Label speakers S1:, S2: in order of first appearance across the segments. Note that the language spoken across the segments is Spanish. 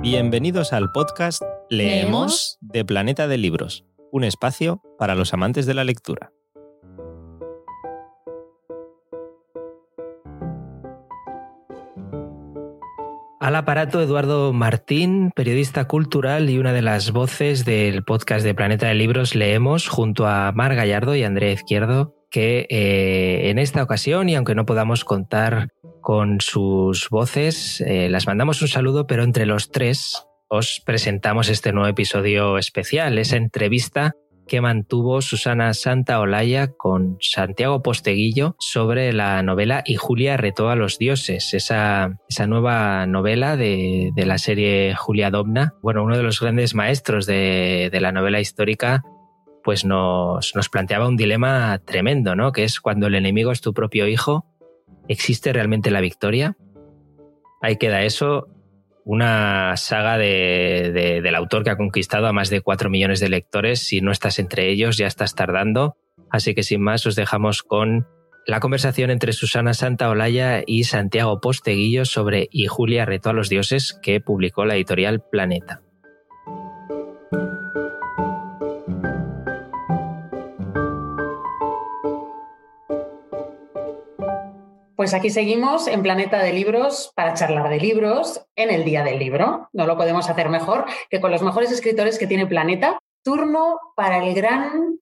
S1: Bienvenidos al podcast Leemos de Planeta de Libros, un espacio para los amantes de la lectura. Al aparato Eduardo Martín, periodista cultural y una de las voces del podcast de Planeta de Libros Leemos junto a Mar Gallardo y Andrea Izquierdo, que eh, en esta ocasión, y aunque no podamos contar con sus voces, eh, las mandamos un saludo, pero entre los tres os presentamos este nuevo episodio especial, esa entrevista que mantuvo Susana Santa Olaya con Santiago Posteguillo sobre la novela Y Julia retó a los dioses, esa, esa nueva novela de, de, la serie Julia Domna, bueno, uno de los grandes maestros de, de la novela histórica pues nos, nos, planteaba un dilema tremendo, ¿no? Que es cuando el enemigo es tu propio hijo, ¿existe realmente la victoria? Ahí queda eso, una saga de, de, del autor que ha conquistado a más de 4 millones de lectores. Si no estás entre ellos, ya estás tardando. Así que sin más, os dejamos con la conversación entre Susana Santaolalla y Santiago Posteguillo sobre Y Julia retó a los dioses que publicó la editorial Planeta.
S2: Pues aquí seguimos en Planeta de Libros para charlar de libros en el Día del Libro. No lo podemos hacer mejor que con los mejores escritores que tiene Planeta. Turno para el gran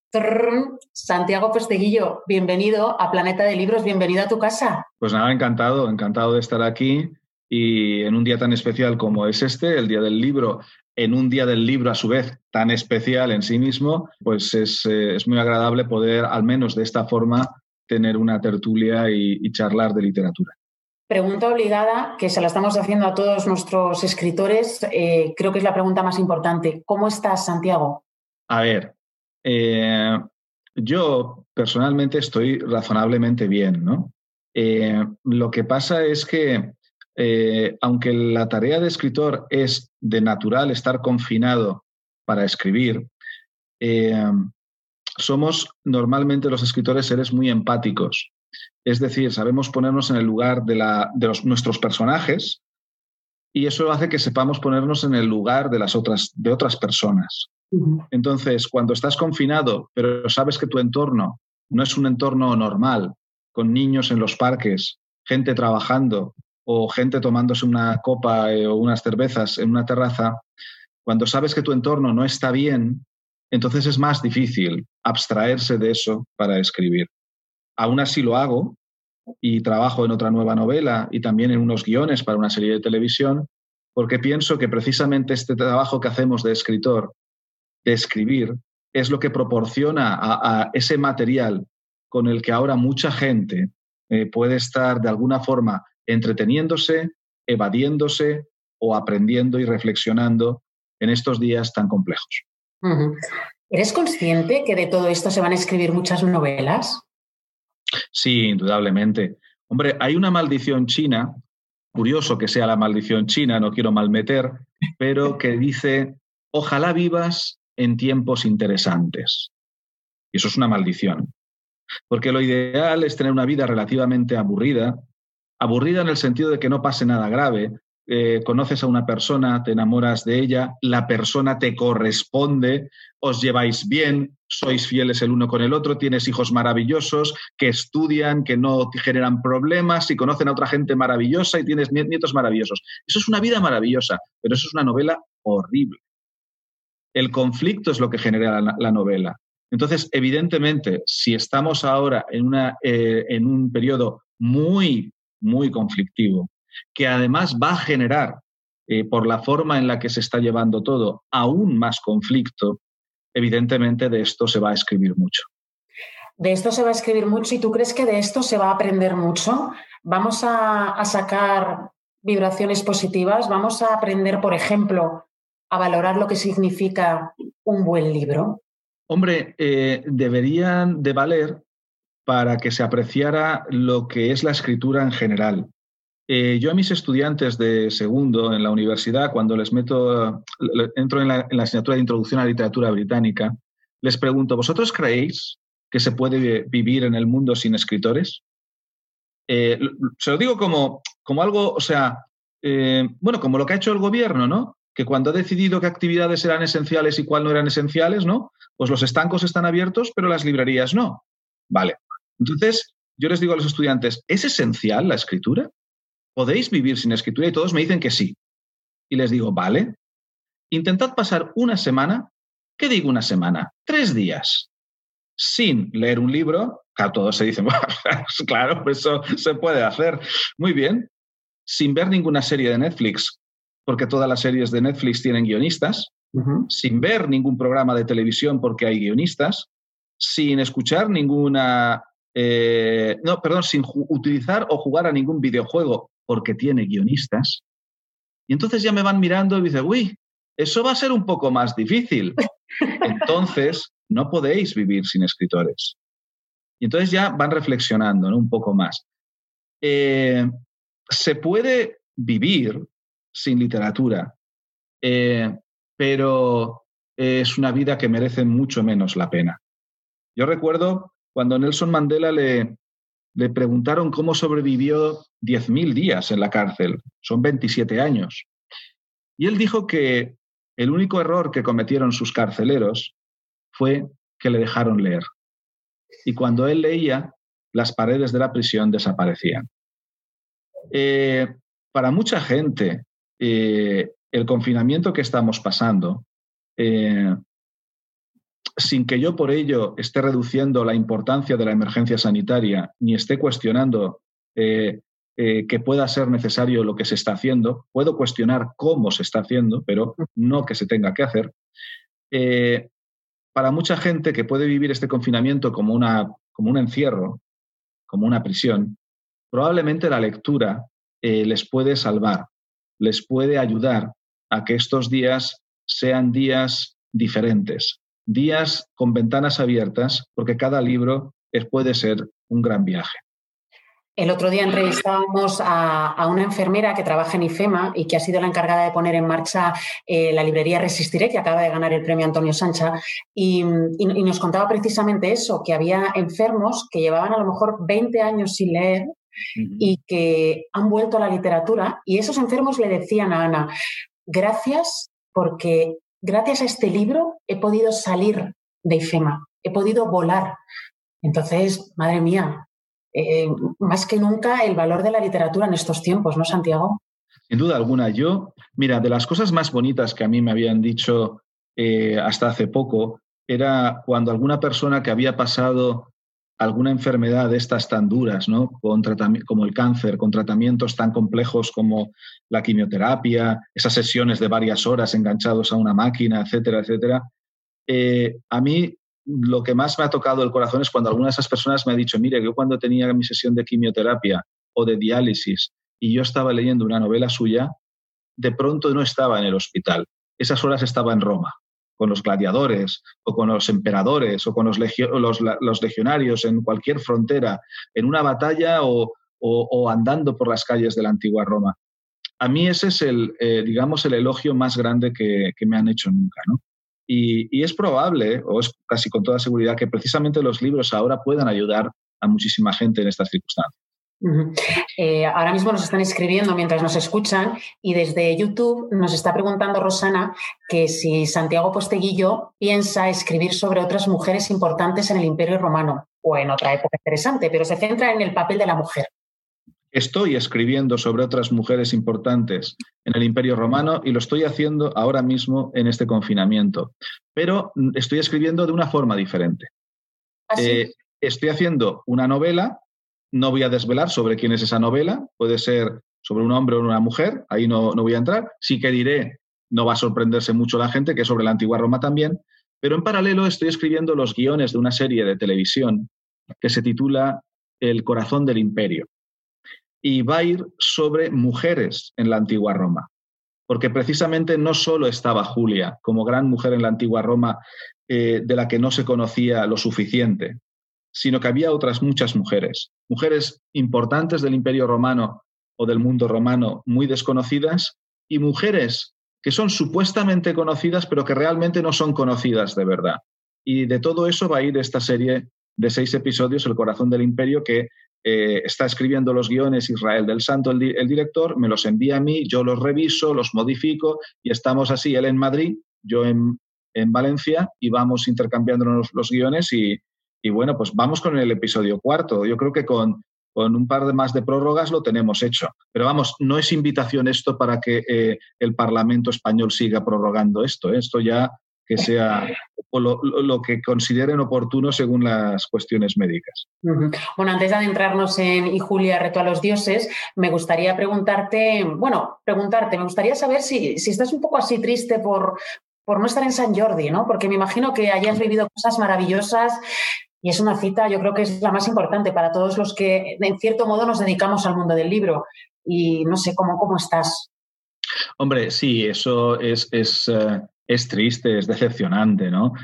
S2: Santiago Posteguillo. Bienvenido a Planeta de Libros, bienvenido a tu casa.
S3: Pues nada, encantado, encantado de estar aquí y en un día tan especial como es este, el Día del Libro, en un día del libro a su vez tan especial en sí mismo, pues es, es muy agradable poder, al menos de esta forma, tener una tertulia y, y, charlar de literatura.
S2: Pregunta obligada, que se la estamos haciendo a todos nuestros escritores, eh, creo que es la pregunta más importante. ¿Cómo estás, Santiago?
S3: A ver, eh, yo personalmente estoy razonablemente bien, ¿no? Eh, lo que pasa es que, aunque la tarea de escritor es de natural estar confinado para escribir, somos normalmente los escritores seres muy empáticos. Es decir, sabemos ponernos en el lugar de, la, de los, nuestros personajes y eso hace que sepamos ponernos en el lugar de las otras, de otras personas. Entonces, cuando estás confinado, pero sabes que tu entorno no es un entorno normal, con niños en los parques, gente trabajando o gente tomándose una copa eh, o unas cervezas en una terraza, cuando sabes que tu entorno no está bien, entonces es más difícil abstraerse de eso para escribir. Aún así lo hago y trabajo en otra nueva novela y también en unos guiones para una serie de televisión, porque pienso que precisamente este trabajo que hacemos de escritor, de escribir, es lo que proporciona a, ese material con el que ahora mucha gente eh, puede estar de alguna forma entreteniéndose, evadiéndose o aprendiendo y reflexionando en estos días tan complejos.
S2: ¿Eres consciente que de todo esto se van a escribir muchas novelas?
S3: Sí, indudablemente. Hombre, hay una maldición china, curioso que sea la maldición china, no quiero malmeter, pero que dice, ojalá vivas en tiempos interesantes. Y eso es una maldición. Porque lo ideal es tener una vida relativamente aburrida, aburrida en el sentido de que no pase nada grave, eh, conoces a una persona, te enamoras de ella, la persona te corresponde, os lleváis bien, sois fieles el uno con el otro, tienes hijos maravillosos que estudian, que no generan problemas y conocen a otra gente maravillosa y tienes nietos maravillosos. Eso es una vida maravillosa, pero eso es una novela horrible. El conflicto es lo que genera la, la novela. Entonces, evidentemente, si estamos ahora en, eh, en un periodo muy, muy conflictivo, que además va a generar, eh, por la forma en la que se está llevando todo, aún más conflicto, evidentemente de esto se va a escribir mucho.
S2: De esto se va a escribir mucho y tú crees que de esto se va a aprender mucho. Vamos a, a sacar vibraciones positivas, vamos a aprender, por ejemplo, a valorar lo que significa un buen libro.
S3: Hombre, eh, deberían de valer para que se apreciara lo que es la escritura en general. Eh, yo a mis estudiantes de segundo en la universidad, cuando les meto, entro en la, en la, asignatura de introducción a la literatura británica, les pregunto, ¿vosotros creéis que se puede vivir en el mundo sin escritores? Eh, se lo digo como, como algo, o sea, eh, bueno, como lo que ha hecho el gobierno, ¿no? que cuando ha decidido qué actividades eran esenciales y cuál no eran esenciales, ¿no? Pues los estancos están abiertos, pero las librerías no. Vale. Entonces, yo les digo a los estudiantes, ¿es esencial la escritura? ¿Podéis vivir sin escritura? Y todos me dicen que sí. Y les digo, vale. Intentad pasar una semana, ¿qué digo una semana? Tres días, sin leer un libro, a todos se dicen, claro, eso se puede hacer. Muy bien. Sin ver ninguna serie de Netflix, porque todas las series de Netflix tienen guionistas, sin ver ningún programa de televisión porque hay guionistas, sin escuchar ninguna, eh, no, perdón, sin utilizar o jugar a ningún videojuego porque tiene guionistas. Y entonces ya me van mirando y dicen, uy, eso va a ser un poco más difícil. Entonces, no podéis vivir sin escritores. Y entonces ya van reflexionando un poco más. Eh, se puede vivir sin literatura, eh, pero es una vida que merece mucho menos la pena. Yo recuerdo cuando Nelson Mandela le, le preguntaron cómo sobrevivió 10.000 días en la cárcel, son 27 años. Y él dijo que el único error que cometieron sus carceleros fue que le dejaron leer. Y cuando él leía, las paredes de la prisión desaparecían. Eh, para mucha gente, eh, el confinamiento que estamos pasando, eh, sin que yo por ello esté reduciendo la importancia de la emergencia sanitaria ni esté cuestionando que pueda ser necesario lo que se está haciendo, puedo cuestionar cómo se está haciendo, pero no que se tenga que hacer. para mucha gente que puede vivir este confinamiento como, una, como un encierro, como una prisión, probablemente la lectura les puede salvar, les puede ayudar a que estos días sean días diferentes, días con ventanas abiertas, porque cada libro puede ser un gran viaje.
S2: El otro día entrevistábamos a, una enfermera que trabaja en IFEMA y que ha sido la encargada de poner en marcha eh, la librería Resistiré, que acaba de ganar el premio Antonio Sancha, y, nos contaba precisamente eso, que había enfermos que llevaban a lo mejor 20 años sin leer y que han vuelto a la literatura y esos enfermos le decían a Ana, gracias porque gracias a este libro he podido salir de IFEMA, he podido volar. Entonces, madre mía, eh, más que nunca el valor de la literatura en estos tiempos, ¿no, Santiago?
S3: Sin duda alguna, yo, mira, de las cosas más bonitas que a mí me habían dicho eh, hasta hace poco, era cuando alguna persona que había pasado alguna enfermedad de estas tan duras, ¿no? Con como el cáncer, con tratamientos tan complejos como la quimioterapia, esas sesiones de varias horas enganchados a una máquina, etcétera, etcétera. Eh, a mí lo que más me ha tocado el corazón es cuando alguna de esas personas me ha dicho, mire, yo cuando tenía mi sesión de quimioterapia o de diálisis y yo estaba leyendo una novela suya, de pronto no estaba en el hospital. Esas horas estaba en Roma con los gladiadores o con los emperadores o con los, legionarios en cualquier frontera, en una batalla o, andando por las calles de la antigua Roma. A mí ese es el, eh, digamos, el elogio más grande que, me han hecho nunca. Y, es probable, o es casi con toda seguridad, que precisamente los libros ahora puedan ayudar a muchísima gente en estas circunstancias.
S2: Eh, ahora mismo nos están escribiendo mientras nos escuchan y desde YouTube nos está preguntando Rosana que si Santiago Posteguillo piensa escribir sobre otras mujeres importantes en el Imperio Romano o en otra época interesante, pero se centra en el papel de la mujer.
S3: Estoy escribiendo sobre otras mujeres importantes en el Imperio Romano y lo estoy haciendo ahora mismo en este confinamiento, pero estoy escribiendo de una forma diferente.
S2: ¿Ah, eh,
S3: estoy haciendo una novela no voy a desvelar sobre quién es esa novela, puede ser sobre un hombre o una mujer, ahí no, no voy a entrar. Sí que diré, no va a sorprenderse mucho la gente, que es sobre la antigua Roma también, pero en paralelo estoy escribiendo los guiones de una serie de televisión que se titula El corazón del imperio. Y va a ir sobre mujeres en la antigua Roma, porque precisamente no solo estaba Julia como gran mujer en la antigua Roma, eh, de la que no se conocía lo suficiente, sino que había otras muchas mujeres, mujeres importantes del Imperio Romano o del mundo romano muy desconocidas y mujeres que son supuestamente conocidas pero que realmente no son conocidas de verdad. Y de todo eso va a ir esta serie de seis episodios, El corazón del imperio, que eh, está escribiendo los guiones Israel del Santo, el, director, me los envía a mí, yo los reviso, los modifico y estamos así, él en Madrid, yo en, Valencia y vamos intercambiándonos los guiones y, bueno, pues vamos con el episodio cuarto. Yo creo que con, con un par de más de prórrogas lo tenemos hecho. Pero vamos, no es invitación esto para que eh, el Parlamento español siga prorrogando esto. ¿eh? Esto ya que sea lo, que consideren oportuno según las cuestiones médicas.
S2: Bueno, antes de adentrarnos en Y Julia, reto a los dioses, me gustaría preguntarte, bueno, preguntarte, me gustaría saber si, si estás un poco así triste por, por no estar en San Jordi, ¿no? Porque me imagino que hayas vivido cosas maravillosas y es una cita, yo creo que es la más importante para todos los que, en cierto modo, nos dedicamos al mundo del libro. Y no sé cómo, cómo estás.
S3: Hombre, sí, eso es, es, eh, es triste, es decepcionante, ¿no?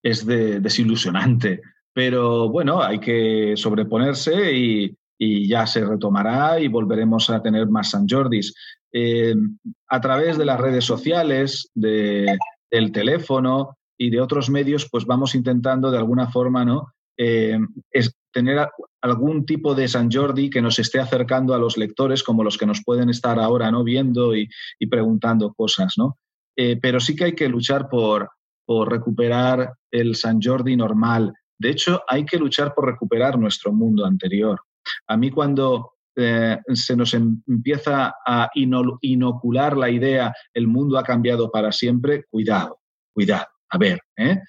S3: Es desilusionante. Pero bueno, hay que sobreponerse y, ya se retomará y volveremos a tener más San Jordis. Eh, a través de las redes sociales, de, del teléfono y de otros medios, pues vamos intentando de alguna forma, ¿no? Eh, es tener algún tipo de San Jordi que nos esté acercando a los lectores, como los que nos pueden estar ahora ¿no? viendo y, y preguntando cosas. ¿no? Eh, pero sí que hay que luchar por, recuperar el San Jordi normal. De hecho, hay que luchar por recuperar nuestro mundo anterior. A mí cuando eh, se nos em, empieza a inocular la idea el mundo ha cambiado para siempre, cuidado, cuidado. A ver, ¿eh?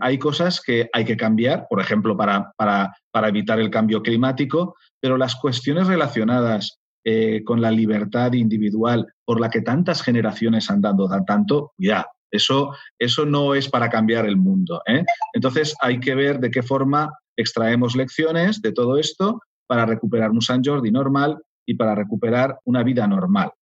S3: hay cosas que hay que cambiar, por ejemplo, para, para, evitar el cambio climático, pero las cuestiones relacionadas eh, con la libertad individual por la que tantas generaciones han dado tanto, cuidado. Eso, eso no es para cambiar el mundo. ¿eh? Entonces hay que ver de qué forma extraemos lecciones de todo esto para recuperar un San Jordi normal y para recuperar una vida normal.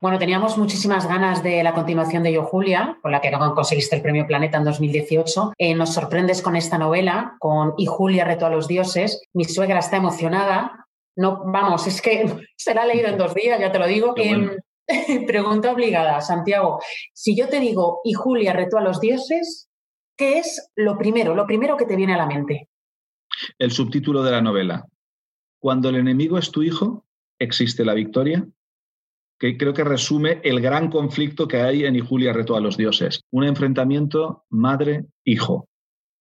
S2: Bueno, teníamos muchísimas ganas de la continuación de Yo Julia, con la que conseguiste el premio Planeta en 2018. Eh, nos sorprendes con esta novela, con Y Julia Reto a los Dioses. Mi suegra está emocionada no, vamos, es que se la ha leído en dos días, ya te lo digo. pregunta obligada, Santiago. Si yo te digo, y Julia retó a los dioses, ¿qué es lo primero, lo primero que te viene a la mente?
S3: El subtítulo de la novela. Cuando el enemigo es tu hijo, existe la victoria. Que creo que resume el gran conflicto que hay en Y Julia retó a los dioses. Un enfrentamiento madre-hijo.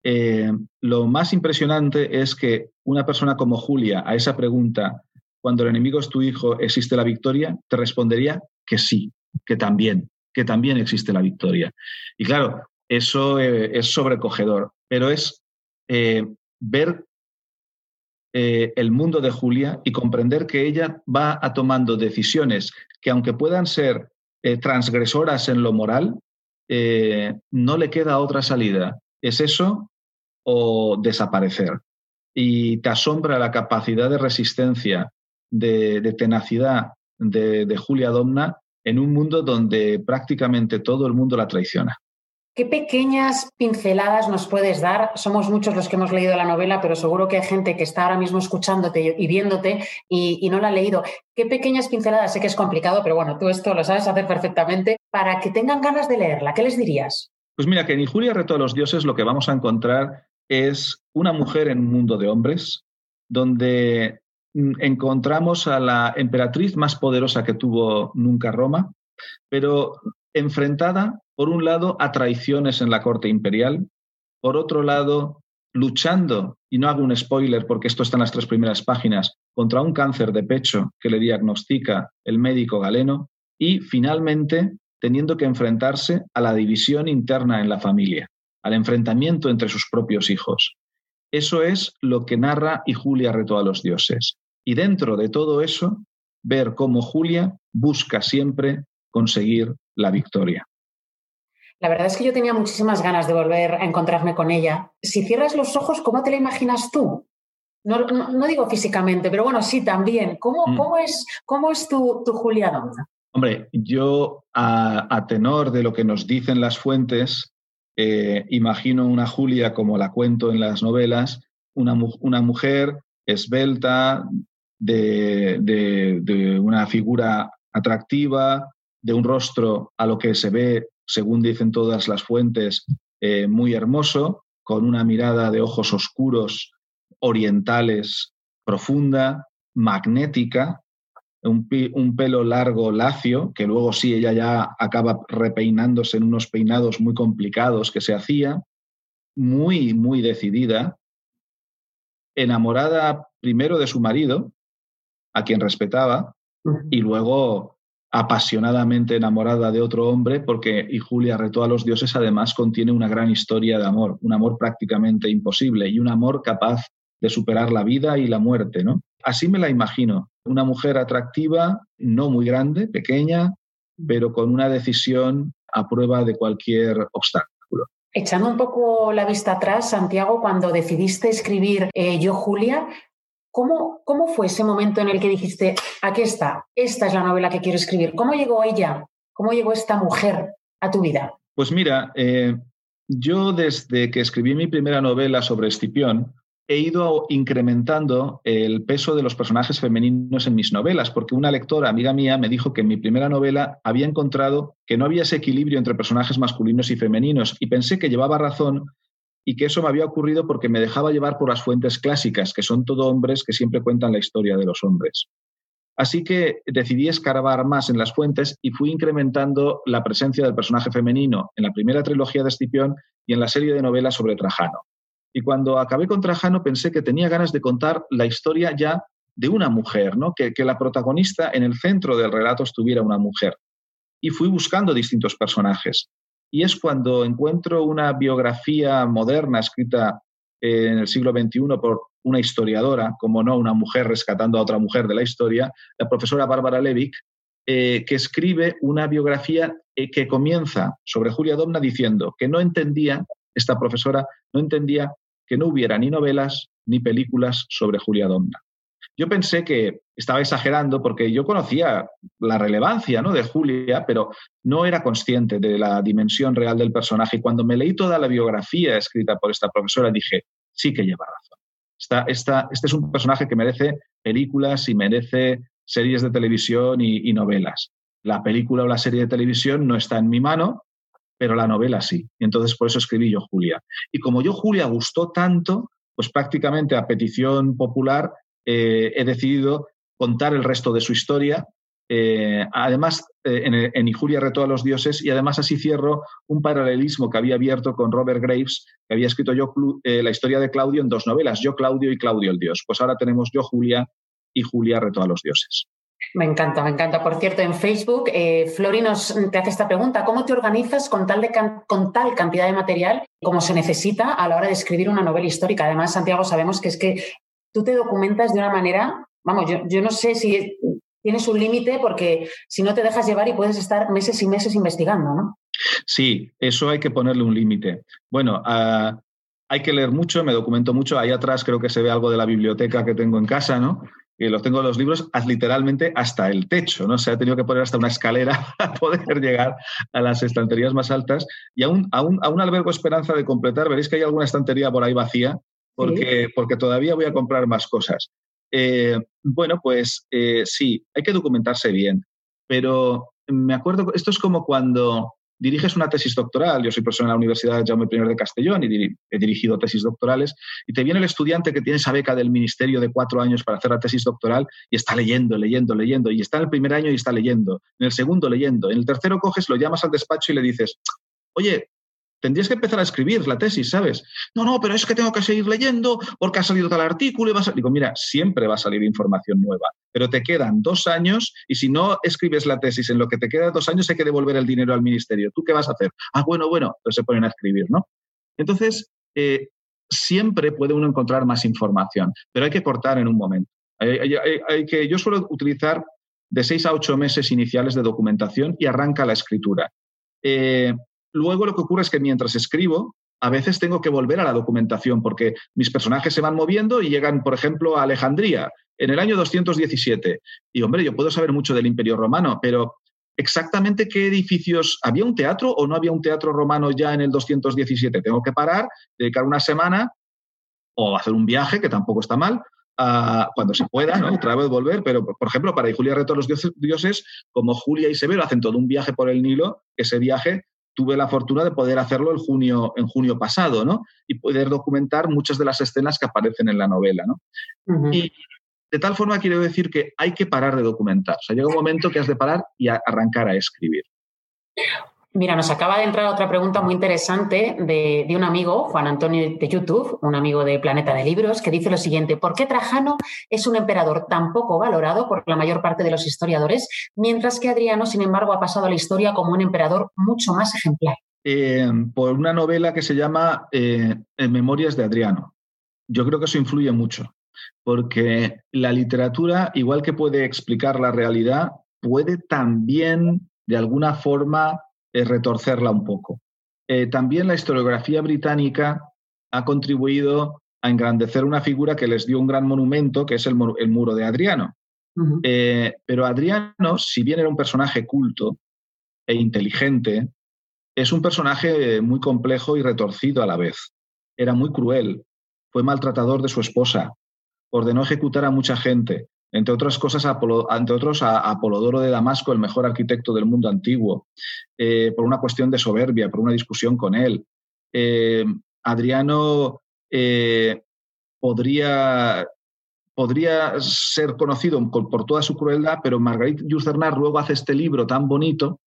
S3: Eh, lo más impresionante es que una persona como Julia a esa pregunta, cuando el enemigo es tu hijo, ¿existe la victoria? Te respondería que sí, que también, que también existe la victoria. Y claro, eso eh, es sobrecogedor, pero es eh, ver el mundo de Julia y comprender que ella va a tomando decisiones que aunque puedan ser transgresoras en lo moral, no le queda otra salida. Es eso o desaparecer. Y te asombra la capacidad de resistencia, de, tenacidad de, Julia Domna en un mundo donde prácticamente todo el mundo la traiciona.
S2: ¿Qué pequeñas pinceladas nos puedes dar? Somos muchos los que hemos leído la novela, pero seguro que hay gente que está ahora mismo escuchándote y viéndote y, no la ha leído. ¿Qué pequeñas pinceladas? Sé que es complicado, pero bueno, tú esto lo sabes hacer perfectamente. Para que tengan ganas de leerla, ¿qué les dirías?
S3: Pues mira, que en Julia Reto a los Dioses lo que vamos a encontrar es una mujer en un mundo de hombres, donde mm, encontramos a la emperatriz más poderosa que tuvo nunca Roma, pero enfrentada, por un lado, a traiciones en la corte imperial, por otro lado, luchando, y no hago un spoiler porque esto está en las tres primeras páginas, contra un cáncer de pecho que le diagnostica el médico galeno, y finalmente teniendo que enfrentarse a la división interna en la familia al enfrentamiento entre sus propios hijos. Eso es lo que narra y Julia retó a los dioses. Y dentro de todo eso, ver cómo Julia busca siempre conseguir la victoria.
S2: La verdad es que yo tenía muchísimas ganas de volver a encontrarme con ella. Si cierras los ojos, ¿cómo te la imaginas tú? No, digo físicamente, pero bueno, sí también. ¿Cómo, mm. cómo es, cómo es tu, tu Julia Donda?
S3: Hombre, yo a, tenor de lo que nos dicen las fuentes, eh, imagino una Julia como la cuento en las novelas, una, una mujer esbelta, de, una figura atractiva, de un rostro a lo que se ve, según dicen todas las fuentes, eh, muy hermoso, con una mirada de ojos oscuros, orientales, profunda, magnética, un, un, pelo largo, lacio, que luego sí, ella ya acaba repeinándose en unos peinados muy complicados que se hacía, muy, muy decidida, enamorada primero de su marido, a quien respetaba, y luego apasionadamente enamorada de otro hombre, porque Y Julia retó a los dioses además contiene una gran historia de amor, un amor prácticamente imposible y un amor capaz de superar la vida y la muerte, ¿no? Así me la imagino, una mujer atractiva, no muy grande, pequeña, pero con una decisión a prueba de cualquier obstáculo.
S2: Echando un poco la vista atrás, Santiago, cuando decidiste escribir eh, Yo, Julia, ¿cómo, ¿cómo fue ese momento en el que dijiste, aquí está, esta es la novela que quiero escribir? ¿Cómo llegó ella? ¿Cómo llegó esta mujer a tu vida?
S3: Pues mira, eh, yo desde que escribí mi primera novela sobre Escipión, he ido incrementando el peso de los personajes femeninos en mis novelas, porque una lectora, amiga mía, me dijo que en mi primera novela había encontrado que no había ese equilibrio entre personajes masculinos y femeninos, y pensé que llevaba razón y que eso me había ocurrido porque me dejaba llevar por las fuentes clásicas, que son todo hombres que siempre cuentan la historia de los hombres. Así que decidí escarbar más en las fuentes y fui incrementando la presencia del personaje femenino en la primera trilogía de Escipión y en la serie de novelas sobre Trajano. Y cuando acabé con Trajano pensé que tenía ganas de contar la historia ya de una mujer, ¿no? que, que la protagonista en el centro del relato estuviera una mujer. Y fui buscando distintos personajes. Y es cuando encuentro una biografía moderna escrita en el siglo XXI por una historiadora, como no una mujer rescatando a otra mujer de la historia, la profesora Bárbara Levick, eh, que escribe una biografía eh, que comienza sobre Julia Domna diciendo que no entendía, esta profesora no entendía que no hubiera ni novelas ni películas sobre Julia Domna. Yo pensé que estaba exagerando porque yo conocía la relevancia ¿no? de Julia, pero no era consciente de la dimensión real del personaje. Y cuando me leí toda la biografía escrita por esta profesora, dije, sí que lleva razón. este es un personaje que merece películas y merece series de televisión y, y novelas. La película o la serie de televisión no está en mi mano, pero la novela sí. Y entonces por eso escribí yo Julia. Y como yo Julia gustó tanto, pues prácticamente a petición popular eh, he decidido contar el resto de su historia. Eh, además, eh, en, en, Injuria retó a los dioses y además así cierro un paralelismo que había abierto con Robert Graves, que había escrito yo la historia de Claudio en dos novelas, Yo Claudio y Claudio el Dios. Pues ahora tenemos Yo Julia y Julia retó a los dioses.
S2: Me encanta, me encanta. Por cierto, en Facebook, eh, Flori nos te hace esta pregunta: ¿Cómo te organizas con tal, de con tal cantidad de material como se necesita a la hora de escribir una novela histórica? Además, Santiago, sabemos que es que tú te documentas de una manera, vamos, yo, yo no sé si tienes un límite porque si no te dejas llevar y puedes estar meses y meses investigando, ¿no?
S3: Sí, eso hay que ponerle un límite. Bueno, uh, hay que leer mucho, me documento mucho. Ahí atrás creo que se ve algo de la biblioteca que tengo en casa, ¿no? Y los tengo los libros literalmente hasta el techo, ¿no? Se ha tenido que poner hasta una escalera para poder llegar a las estanterías más altas. Y aún, aún, aún albergo esperanza de completar. Veréis que hay alguna estantería por ahí vacía, porque, porque todavía voy a comprar más cosas. Eh, bueno, pues eh, sí, hay que documentarse bien. Pero me acuerdo, esto es como cuando diriges una tesis doctoral, yo soy profesor en la Universidad Jaume I de Castellón y he dirigido tesis doctorales, y te viene el estudiante que tiene esa beca del ministerio de cuatro años para hacer la tesis doctoral y está leyendo, leyendo, leyendo, y está en el primer año y está leyendo, en el segundo leyendo, en el tercero coges, lo llamas al despacho y le dices, oye, tendrías que empezar a escribir la tesis, ¿sabes? No, no, pero es que tengo que seguir leyendo porque ha salido tal artículo y va a salir. Digo, mira, siempre va a salir información nueva, pero te quedan dos años y si no escribes la tesis en lo que te quedan dos años hay que devolver el dinero al ministerio. ¿Tú qué vas a hacer? Ah, bueno, bueno, entonces se ponen a escribir, ¿no? Entonces, eh, siempre puede uno encontrar más información, pero hay que cortar en un momento. Hay, que, yo suelo utilizar de seis a ocho meses iniciales de documentación y arranca la escritura. Eh, Luego lo que ocurre es que mientras escribo, a veces tengo que volver a la documentación porque mis personajes se van moviendo y llegan, por ejemplo, a Alejandría en el año 217. Y hombre, yo puedo saber mucho del Imperio Romano, pero exactamente qué edificios, ¿había un teatro o no había un teatro romano ya en el 217? Tengo que parar, dedicar una semana o hacer un viaje, que tampoco está mal, cuando se pueda, ¿no? Otra vez volver, pero por ejemplo, para Julia Reto a los dioses, como Julia y Severo hacen todo un viaje por el Nilo, ese viaje tuve la fortuna de poder hacerlo el junio, en junio pasado, ¿no? Y poder documentar muchas de las escenas que aparecen en la novela, ¿no? y, de tal forma quiero decir que hay que parar de documentar. O sea, llega un momento que has de parar y arrancar a escribir.
S2: Mira, nos acaba de entrar otra pregunta muy interesante de, un amigo, Juan Antonio de YouTube, un amigo de Planeta de Libros, que dice lo siguiente, ¿por qué Trajano es un emperador tan poco valorado por la mayor parte de los historiadores, mientras que Adriano, sin embargo, ha pasado a la historia como un emperador mucho más ejemplar?
S3: Eh, por una novela que se llama eh, Memorias de Adriano. Yo creo que eso influye mucho, porque la literatura, igual que puede explicar la realidad, puede también, de alguna forma, retorcerla un poco. Eh, también la historiografía británica ha contribuido a engrandecer una figura que les dio un gran monumento, que es el, muro de Adriano. Eh, pero Adriano, si bien era un personaje culto e inteligente, es un personaje muy complejo y retorcido a la vez. Era muy cruel, fue maltratador de su esposa, ordenó ejecutar a mucha gente, entre otras cosas, entre otros a Apolodoro de Damasco, el mejor arquitecto del mundo antiguo, eh, por una cuestión de soberbia, por una discusión con él. Eh, Adriano eh, podría, podría ser conocido por, toda su crueldad, pero Marguerite Yourcenar luego hace este libro tan bonito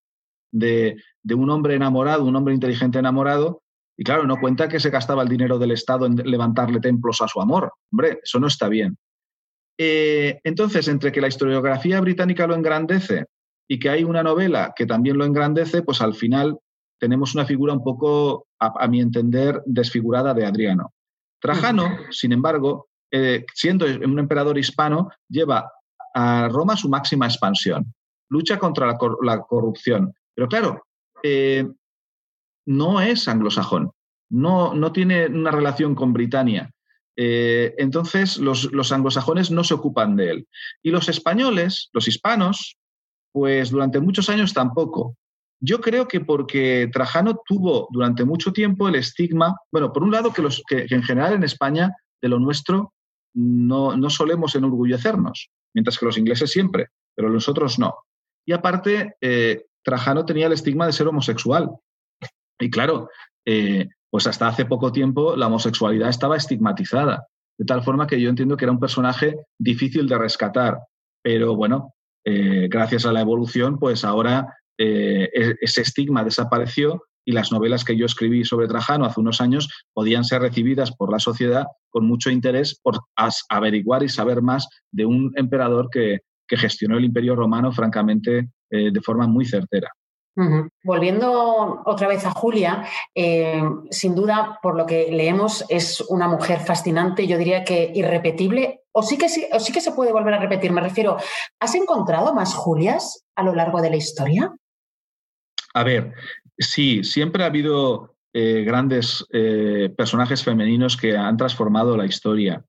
S3: de, un hombre enamorado, un hombre inteligente enamorado, y claro, no cuenta que se gastaba el dinero del Estado en levantarle templos a su amor. Hombre, eso no está bien. Eh, entonces, entre que la historiografía británica lo engrandece y que hay una novela que también lo engrandece, pues al final tenemos una figura un poco, a, mi entender, desfigurada de Adriano. Trajano, sin embargo, eh, siendo un emperador hispano, lleva a Roma su máxima expansión, lucha contra la, corrupción. Pero claro, eh, no es anglosajón, no, no tiene una relación con Britania. Eh, entonces, los, anglosajones no se ocupan de él. Y los españoles, los hispanos, pues durante muchos años tampoco. Yo creo que porque Trajano tuvo durante mucho tiempo el estigma, bueno, por un lado que, los, que, en general en España de lo nuestro no, solemos enorgullecernos, mientras que los ingleses siempre, pero nosotros no. Y aparte, eh, Trajano tenía el estigma de ser homosexual. Y claro, eh, pues hasta hace poco tiempo la homosexualidad estaba estigmatizada, de tal forma que yo entiendo que era un personaje difícil de rescatar, pero bueno, eh, gracias a la evolución, pues ahora eh, e-, ese estigma desapareció y las novelas que yo escribí sobre Trajano hace unos años podían ser recibidas por la sociedad con mucho interés por averiguar y saber más de un emperador que, gestionó el imperio romano, francamente, eh, de forma muy certera.
S2: Volviendo otra vez a Julia, eh, sin duda, por lo que leemos, es una mujer fascinante, yo diría que irrepetible, o sí que, sí, sí que se puede volver a repetir, me refiero, ¿has encontrado más Julias a lo largo de la historia?
S3: A ver, sí, siempre ha habido eh, grandes eh, personajes femeninos que han transformado la historia.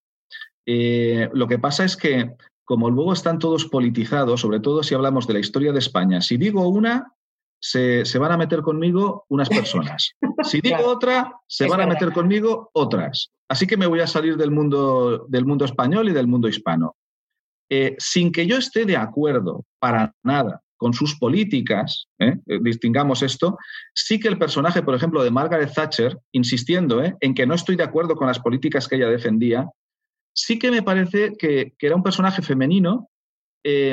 S3: lo que pasa es que, como luego están todos politizados, sobre todo si hablamos de la historia de España, si digo una, se, van a meter conmigo unas personas. Si digo otra, se van a meter conmigo otras. Así que me voy a salir del mundo, del mundo español y del mundo hispano. Eh, sin que yo esté de acuerdo para nada con sus políticas, ¿eh? Eh, distingamos esto, sí que el personaje, por ejemplo, de Margaret Thatcher, insistiendo en que no estoy de acuerdo con las políticas que ella defendía, sí que me parece que, que era un personaje femenino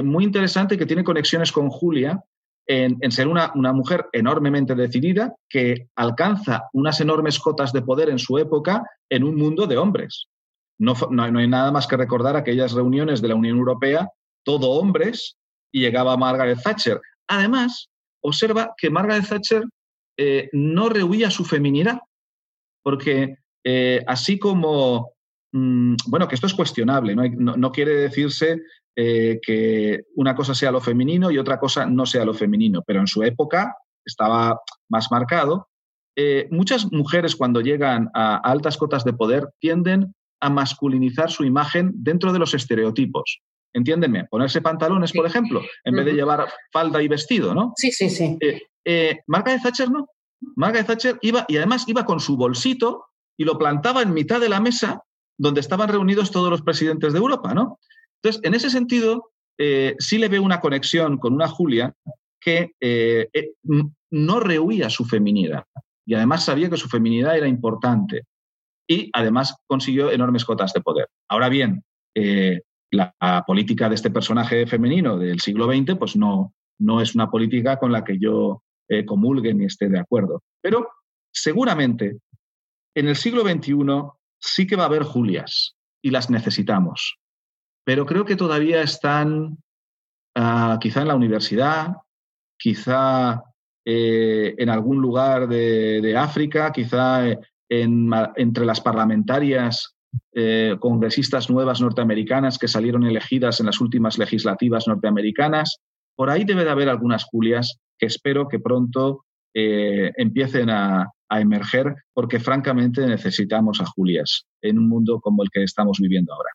S3: muy interesante que tiene conexiones con Julia en, ser una, mujer enormemente decidida que alcanza unas enormes cotas de poder en su época en un mundo de hombres. No, no, hay nada más que recordar aquellas reuniones de la Unión Europea, todo hombres, y llegaba Margaret Thatcher. Además, observa que Margaret Thatcher eh, no rehuía su feminidad, porque eh, así como, mm, bueno, que esto es cuestionable, no, no quiere decirse eh, que una cosa sea lo femenino y otra cosa no sea lo femenino, pero en su época estaba más marcado. Eh, muchas mujeres cuando llegan a altas cotas de poder tienden a masculinizar su imagen dentro de los estereotipos. Entiéndenme, ponerse pantalones, por ejemplo, en vez de llevar falda y vestido, ¿no?
S2: Sí, sí, sí.
S3: Eh, Margaret Thatcher no. Margaret Thatcher iba, y además iba con su bolsito y lo plantaba en mitad de la mesa donde estaban reunidos todos los presidentes de Europa, ¿no? Entonces, en ese sentido, eh, sí le veo una conexión con una Julia que eh, eh, no rehuía su feminidad y además sabía que su feminidad era importante y además consiguió enormes cotas de poder. Ahora bien, la, política de este personaje femenino del siglo XX, pues no, no es una política con la que yo comulgue ni esté de acuerdo. Pero seguramente en el siglo XXI sí que va a haber Julias y las necesitamos. Pero creo que todavía están ah, quizá en la universidad, quizá eh, en algún lugar de, África, quizá eh, entre las parlamentarias eh, congresistas nuevas norteamericanas que salieron elegidas en las últimas legislativas norteamericanas. Por ahí debe de haber algunas Julias que espero que pronto empiecen a, a emerger, porque francamente necesitamos a Julias en un mundo como el que estamos viviendo ahora.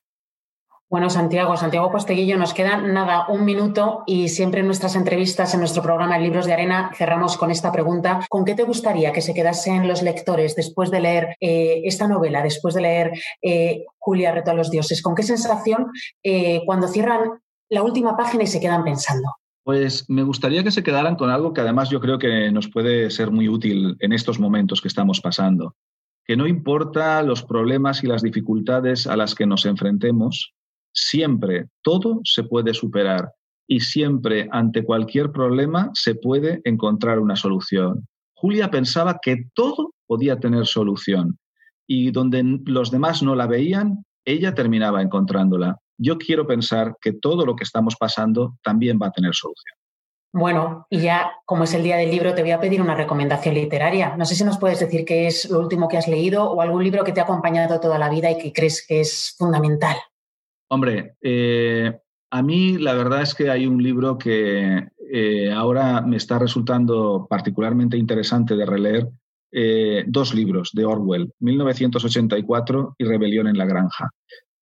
S2: Bueno, Santiago, Santiago Posteguillo, nos queda nada, un minuto y siempre en nuestras entrevistas, en nuestro programa de Libros de Arena, cerramos con esta pregunta. ¿Con qué te gustaría que se quedasen los lectores después de leer eh, esta novela, después de leer eh, Julia, Reto a los Dioses? ¿Con qué sensación eh, cuando cierran la última página y se quedan pensando?
S3: Pues me gustaría que se quedaran con algo que además yo creo que nos puede ser muy útil en estos momentos que estamos pasando. Que no importa los problemas y las dificultades a las que nos enfrentemos, Siempre todo se puede superar y siempre ante cualquier problema se puede encontrar una solución. Julia pensaba que todo podía tener solución y donde los demás no la veían, ella terminaba encontrándola. Yo quiero pensar que todo lo que estamos pasando también va a tener solución.
S2: Bueno, y ya como es el día del libro, te voy a pedir una recomendación literaria. No sé si nos puedes decir qué es lo último que has leído o algún libro que te ha acompañado toda la vida y que crees que es fundamental.
S3: Hombre, eh, a mí la verdad es que hay un libro que eh, ahora me está resultando particularmente interesante de releer, eh, dos libros de Orwell, 1984 y Rebelión en la Granja.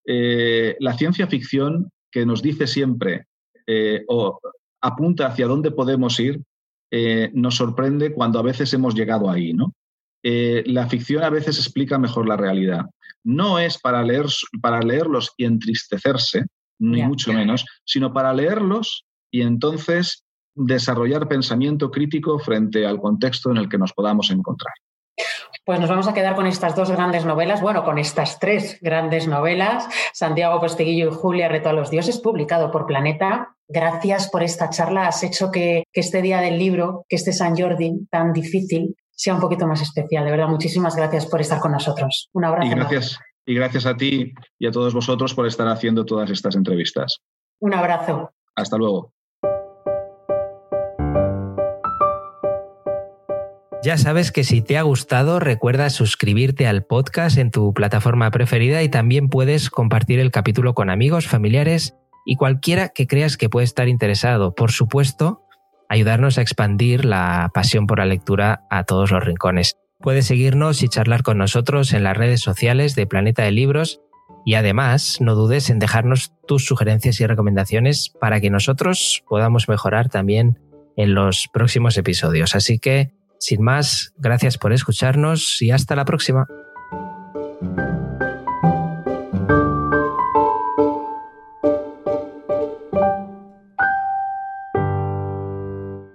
S3: la ciencia ficción que nos dice siempre o apunta hacia dónde podemos ir, nos sorprende cuando a veces hemos llegado ahí, ¿no? La ficción a veces explica mejor la realidad no es para, leer, para leerlos y entristecerse, ni mucho menos, sino para leerlos y entonces desarrollar pensamiento crítico frente al contexto en el que nos podamos encontrar.
S2: Pues nos vamos a quedar con estas dos grandes novelas, bueno, con estas tres grandes novelas, Santiago Posteguillo y Julia Reto a los Dioses, publicado por Planeta. Gracias por esta charla. Has hecho que, que este día del libro, que este San Jordi tan difícil, sea un poquito más especial. De verdad, muchísimas gracias por estar con nosotros. Un abrazo.
S3: Y gracias, y gracias a ti y a todos vosotros por estar haciendo todas estas entrevistas.
S2: Un abrazo.
S3: Hasta luego.
S1: Ya sabes que si te ha gustado, recuerda suscribirte al podcast en tu plataforma preferida y también puedes compartir el capítulo con amigos, familiares y cualquiera que creas que puede estar interesado. Por supuesto, ayudarnos a expandir la pasión por la lectura a todos los rincones. Puedes seguirnos y charlar con nosotros en las redes sociales de Planeta de Libros y además no dudes en dejarnos tus sugerencias y recomendaciones para que nosotros podamos mejorar también en los próximos episodios. Así que, sin más, gracias por escucharnos y hasta la próxima.